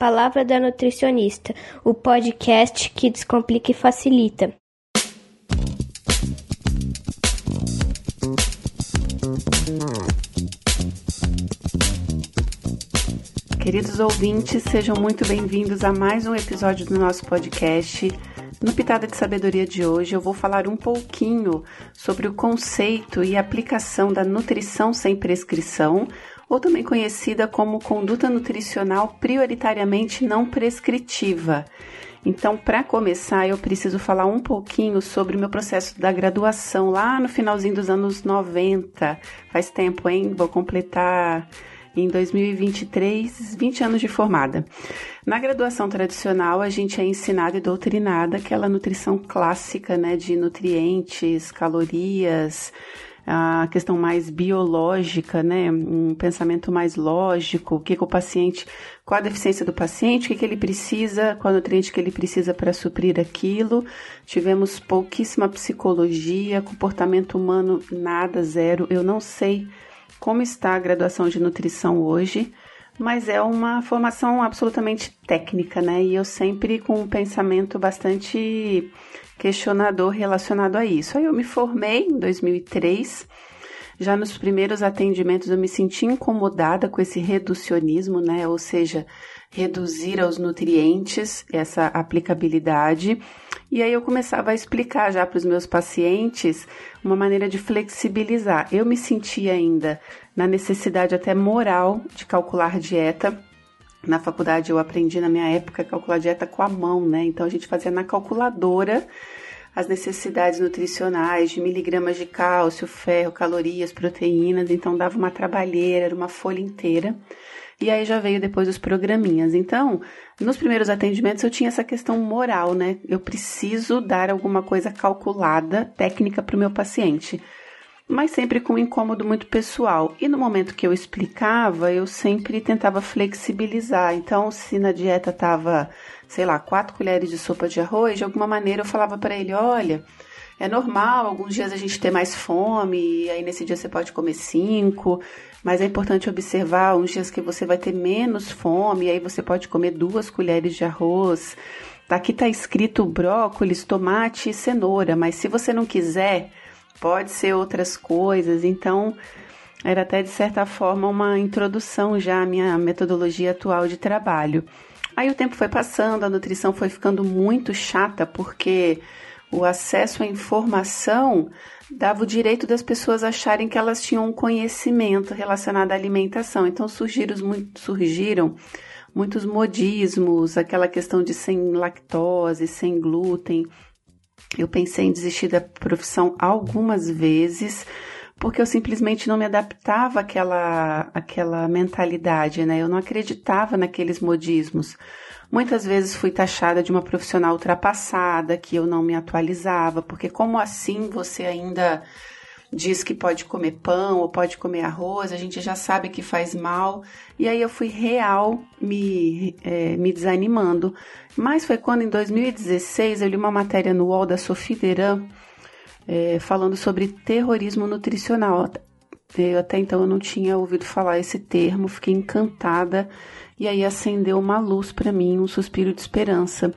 Palavra da Nutricionista, o podcast que descomplica e facilita. Queridos ouvintes, sejam muito bem-vindos a mais um episódio do nosso podcast. No Pitada de Sabedoria de hoje, eu vou falar um pouquinho sobre o conceito e aplicação da nutrição sem prescrição, ou também conhecida como conduta nutricional prioritariamente não prescritiva. Então, para começar, eu preciso falar um pouquinho sobre o meu processo da graduação lá no finalzinho dos anos 90. Faz tempo, hein? Vou completar em 2023, 20 anos de formada. Na graduação tradicional, a gente é ensinado e doutrinada aquela nutrição clássica, né, de nutrientes, calorias, a questão mais biológica, né? Um pensamento mais lógico, o que, que o paciente, qual a deficiência do paciente, o que, que ele precisa, qual nutriente que ele precisa para suprir aquilo. Tivemos pouquíssima psicologia, comportamento humano nada, zero. Eu não sei como está a graduação de nutrição hoje, mas é uma formação absolutamente técnica, né? E eu sempre com um pensamento bastante questionador relacionado a isso. Aí eu me formei em 2003. Já nos primeiros atendimentos eu me senti incomodada com esse reducionismo, né? Ou seja, reduzir aos nutrientes essa aplicabilidade. E aí eu começava a explicar já para os meus pacientes uma maneira de flexibilizar. Eu me sentia ainda na necessidade até moral de calcular dieta. Na faculdade eu aprendi na minha época a calcular dieta com a mão, né? Então a gente fazia na calculadora as necessidades nutricionais de miligramas de cálcio, ferro, calorias, proteínas, então dava uma trabalheira, era uma folha inteira. E aí já veio depois os programinhas. Então, nos primeiros atendimentos eu tinha essa questão moral, né? Eu preciso dar alguma coisa calculada, técnica para o meu paciente mas sempre com um incômodo muito pessoal. E no momento que eu explicava, eu sempre tentava flexibilizar. Então, se na dieta tava, sei lá, quatro colheres de sopa de arroz, de alguma maneira eu falava para ele: olha, é normal alguns dias a gente ter mais fome, e aí nesse dia você pode comer cinco, mas é importante observar uns dias que você vai ter menos fome, e aí você pode comer duas colheres de arroz. Aqui está escrito brócolis, tomate e cenoura, mas se você não quiser, pode ser outras coisas. Então, era até de certa forma uma introdução já à minha metodologia atual de trabalho. Aí o tempo foi passando, a nutrição foi ficando muito chata porque o acesso à informação dava o direito das pessoas acharem que elas tinham um conhecimento relacionado à alimentação. Então surgiram, surgiram muitos modismos, aquela questão de sem lactose, sem glúten, eu pensei em desistir da profissão algumas vezes, porque eu simplesmente não me adaptava àquela, àquela mentalidade, né? Eu não acreditava naqueles modismos. Muitas vezes fui taxada de uma profissional ultrapassada, que eu não me atualizava, porque como assim você ainda diz que pode comer pão ou pode comer arroz, a gente já sabe que faz mal. E aí eu fui real me, é, me desanimando. Mas foi quando em 2016 eu li uma matéria no UOL da Sophie Deran é, falando sobre terrorismo nutricional. Eu, até então eu não tinha ouvido falar esse termo, fiquei encantada e aí acendeu uma luz para mim, um suspiro de esperança.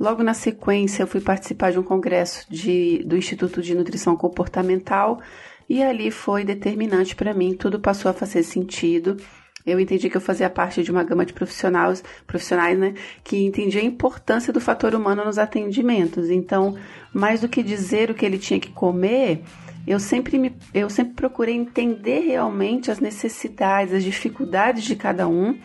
Logo na sequência, eu fui participar de um congresso de, do Instituto de Nutrição Comportamental e ali foi determinante para mim, tudo passou a fazer sentido. Eu entendi que eu fazia parte de uma gama de profissionais, profissionais, né, que entendia a importância do fator humano nos atendimentos. Então, mais do que dizer o que ele tinha que comer, eu sempre, me, eu sempre procurei entender realmente as necessidades, as dificuldades de cada um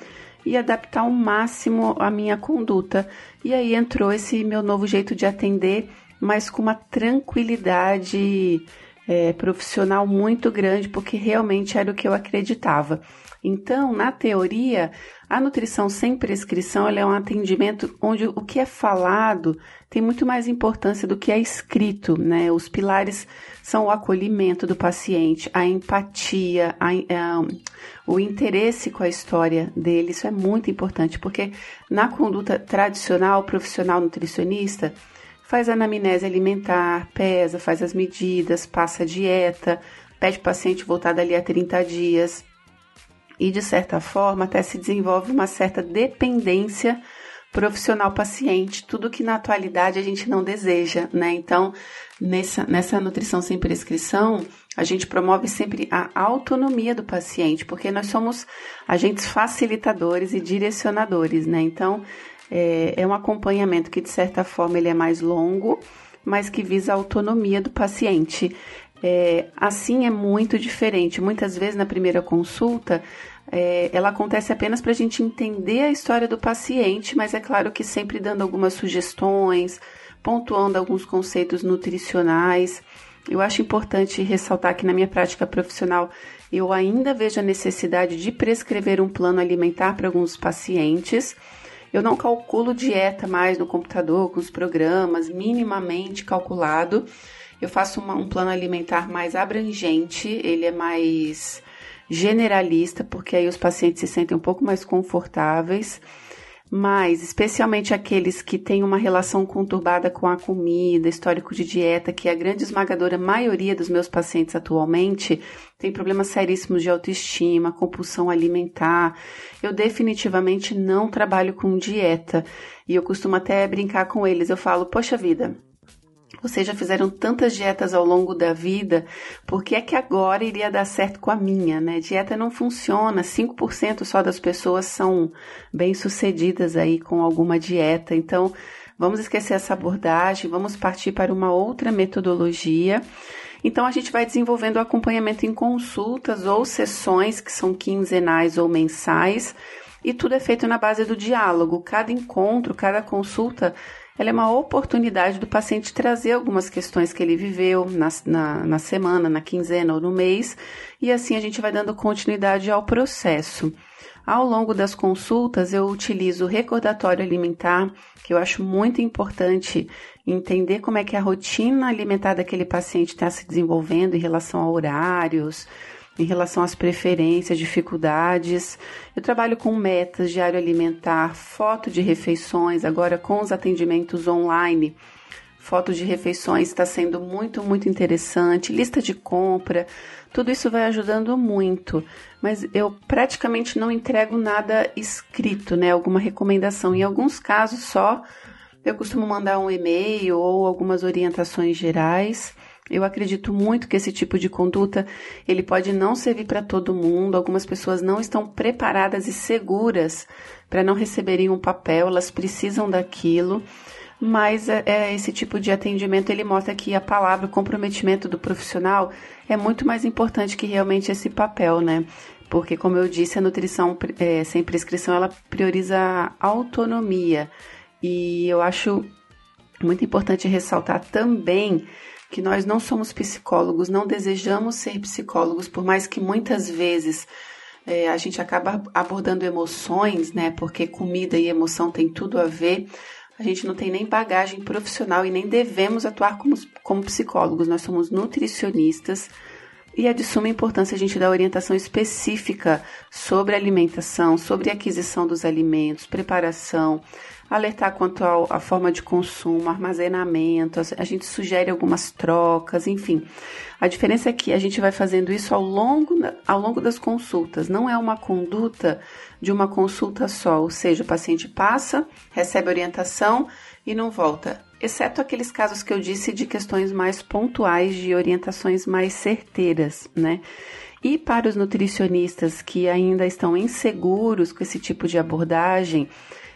e adaptar ao máximo a minha conduta. E aí entrou esse meu novo jeito de atender, mas com uma tranquilidade é, profissional muito grande, porque realmente era o que eu acreditava. Então, na teoria, a nutrição sem prescrição é um atendimento onde o que é falado tem muito mais importância do que é escrito, né? Os pilares são o acolhimento do paciente, a empatia, a, a, o interesse com a história dele. Isso é muito importante, porque na conduta tradicional, profissional nutricionista, faz anamnese alimentar, pesa, faz as medidas, passa a dieta, pede o paciente voltar dali a 30 dias e de certa forma até se desenvolve uma certa dependência profissional paciente, tudo que na atualidade a gente não deseja, né? Então, nessa, nessa nutrição sem prescrição, a gente promove sempre a autonomia do paciente, porque nós somos agentes facilitadores e direcionadores, né? Então, é, é um acompanhamento que, de certa forma, ele é mais longo, mas que visa a autonomia do paciente. É, assim é muito diferente. Muitas vezes na primeira consulta é, ela acontece apenas para a gente entender a história do paciente, mas é claro que sempre dando algumas sugestões, pontuando alguns conceitos nutricionais. Eu acho importante ressaltar que na minha prática profissional eu ainda vejo a necessidade de prescrever um plano alimentar para alguns pacientes. Eu não calculo dieta mais no computador com os programas minimamente calculado. Eu faço uma, um plano alimentar mais abrangente, ele é mais generalista, porque aí os pacientes se sentem um pouco mais confortáveis, mas especialmente aqueles que têm uma relação conturbada com a comida, histórico de dieta, que a grande esmagadora maioria dos meus pacientes atualmente tem problemas seríssimos de autoestima, compulsão alimentar. Eu definitivamente não trabalho com dieta e eu costumo até brincar com eles. Eu falo, poxa vida, vocês já fizeram tantas dietas ao longo da vida, por que é que agora iria dar certo com a minha, né? Dieta não funciona, 5% só das pessoas são bem-sucedidas aí com alguma dieta. Então, vamos esquecer essa abordagem, vamos partir para uma outra metodologia. Então, a gente vai desenvolvendo o acompanhamento em consultas ou sessões que são quinzenais ou mensais, e tudo é feito na base do diálogo. Cada encontro, cada consulta ela é uma oportunidade do paciente trazer algumas questões que ele viveu na, na, na semana, na quinzena ou no mês, e assim a gente vai dando continuidade ao processo. Ao longo das consultas, eu utilizo o recordatório alimentar, que eu acho muito importante entender como é que a rotina alimentar daquele paciente está se desenvolvendo em relação a horários, em relação às preferências, dificuldades. Eu trabalho com metas, diário alimentar, foto de refeições, agora com os atendimentos online. Foto de refeições está sendo muito, muito interessante. Lista de compra, tudo isso vai ajudando muito. Mas eu praticamente não entrego nada escrito, né? Alguma recomendação. Em alguns casos só eu costumo mandar um e-mail ou algumas orientações gerais. Eu acredito muito que esse tipo de conduta ele pode não servir para todo mundo. Algumas pessoas não estão preparadas e seguras para não receberem um papel, elas precisam daquilo. Mas é, é, esse tipo de atendimento ele mostra que a palavra, o comprometimento do profissional é muito mais importante que realmente esse papel, né? Porque, como eu disse, a nutrição é, sem prescrição ela prioriza a autonomia. E eu acho muito importante ressaltar também que nós não somos psicólogos, não desejamos ser psicólogos, por mais que muitas vezes é, a gente acaba abordando emoções, né? Porque comida e emoção tem tudo a ver. A gente não tem nem bagagem profissional e nem devemos atuar como, como psicólogos. Nós somos nutricionistas e é de suma importância a gente dar orientação específica sobre alimentação, sobre aquisição dos alimentos, preparação, alertar quanto à forma de consumo, armazenamento, a gente sugere algumas trocas, enfim. A diferença é que a gente vai fazendo isso ao longo, ao longo das consultas, não é uma conduta de uma consulta só, ou seja, o paciente passa, recebe orientação e não volta, exceto aqueles casos que eu disse de questões mais pontuais, de orientações mais certeiras, né? E para os nutricionistas que ainda estão inseguros com esse tipo de abordagem,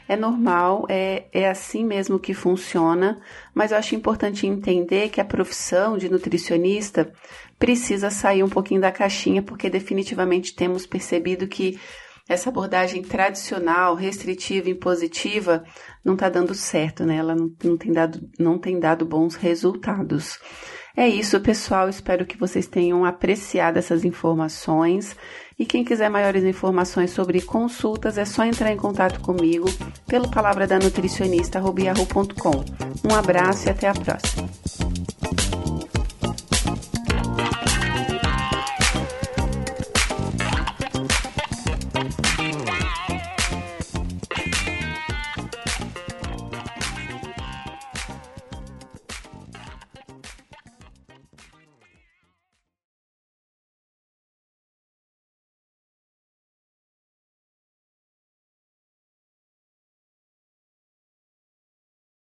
é normal, é, é assim mesmo que funciona, mas eu acho importante entender que a profissão de nutricionista precisa sair um pouquinho da caixinha, porque definitivamente temos percebido que essa abordagem tradicional, restritiva, impositiva, não está dando certo, né? Ela não, não, tem dado, não tem dado bons resultados. É isso, pessoal. Espero que vocês tenham apreciado essas informações. E quem quiser maiores informações sobre consultas, é só entrar em contato comigo pelo palavra da nutricionista Um abraço e até a próxima.